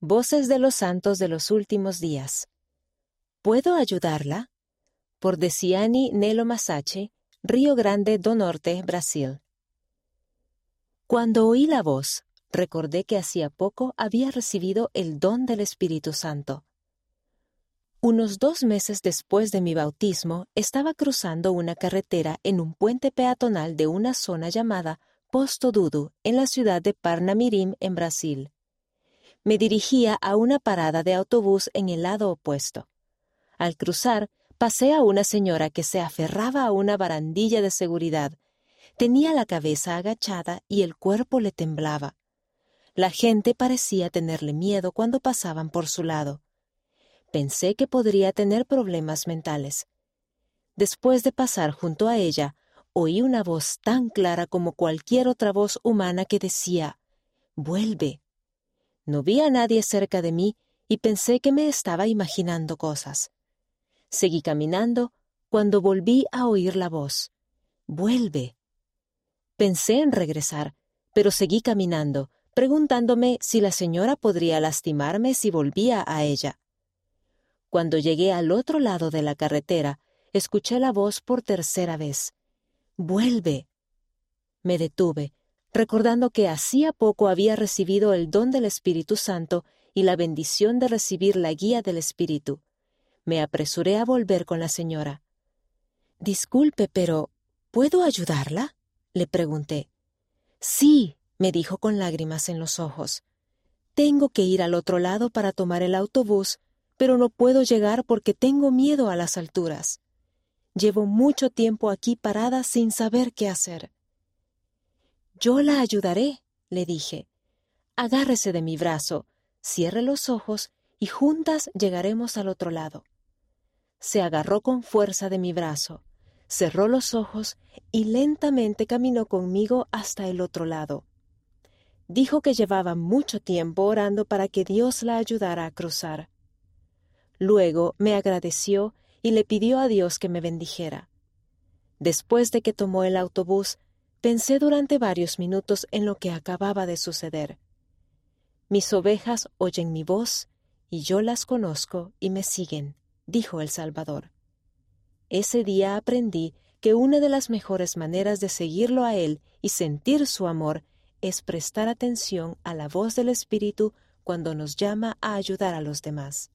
Voces de los Santos de los Últimos Días. ¿Puedo ayudarla? Por Deciani Nelo Masache, Río Grande do Norte, Brasil. Cuando oí la voz, recordé que hacía poco había recibido el don del Espíritu Santo. Unos dos meses después de mi bautismo, estaba cruzando una carretera en un puente peatonal de una zona llamada Posto Dudu, en la ciudad de Parnamirim, en Brasil. Me dirigía a una parada de autobús en el lado opuesto. Al cruzar, pasé a una señora que se aferraba a una barandilla de seguridad. Tenía la cabeza agachada y el cuerpo le temblaba. La gente parecía tenerle miedo cuando pasaban por su lado. Pensé que podría tener problemas mentales. Después de pasar junto a ella, oí una voz tan clara como cualquier otra voz humana que decía, Vuelve. No vi a nadie cerca de mí y pensé que me estaba imaginando cosas. Seguí caminando cuando volví a oír la voz. Vuelve. Pensé en regresar, pero seguí caminando, preguntándome si la señora podría lastimarme si volvía a ella. Cuando llegué al otro lado de la carretera, escuché la voz por tercera vez. Vuelve. Me detuve, recordando que hacía poco había recibido el don del Espíritu Santo y la bendición de recibir la guía del Espíritu. Me apresuré a volver con la señora. Disculpe, pero ¿puedo ayudarla? le pregunté. Sí, me dijo con lágrimas en los ojos. Tengo que ir al otro lado para tomar el autobús pero no puedo llegar porque tengo miedo a las alturas. Llevo mucho tiempo aquí parada sin saber qué hacer. Yo la ayudaré, le dije. Agárrese de mi brazo, cierre los ojos y juntas llegaremos al otro lado. Se agarró con fuerza de mi brazo, cerró los ojos y lentamente caminó conmigo hasta el otro lado. Dijo que llevaba mucho tiempo orando para que Dios la ayudara a cruzar. Luego me agradeció y le pidió a Dios que me bendijera. Después de que tomó el autobús, pensé durante varios minutos en lo que acababa de suceder. Mis ovejas oyen mi voz, y yo las conozco y me siguen, dijo el Salvador. Ese día aprendí que una de las mejores maneras de seguirlo a Él y sentir su amor es prestar atención a la voz del Espíritu cuando nos llama a ayudar a los demás.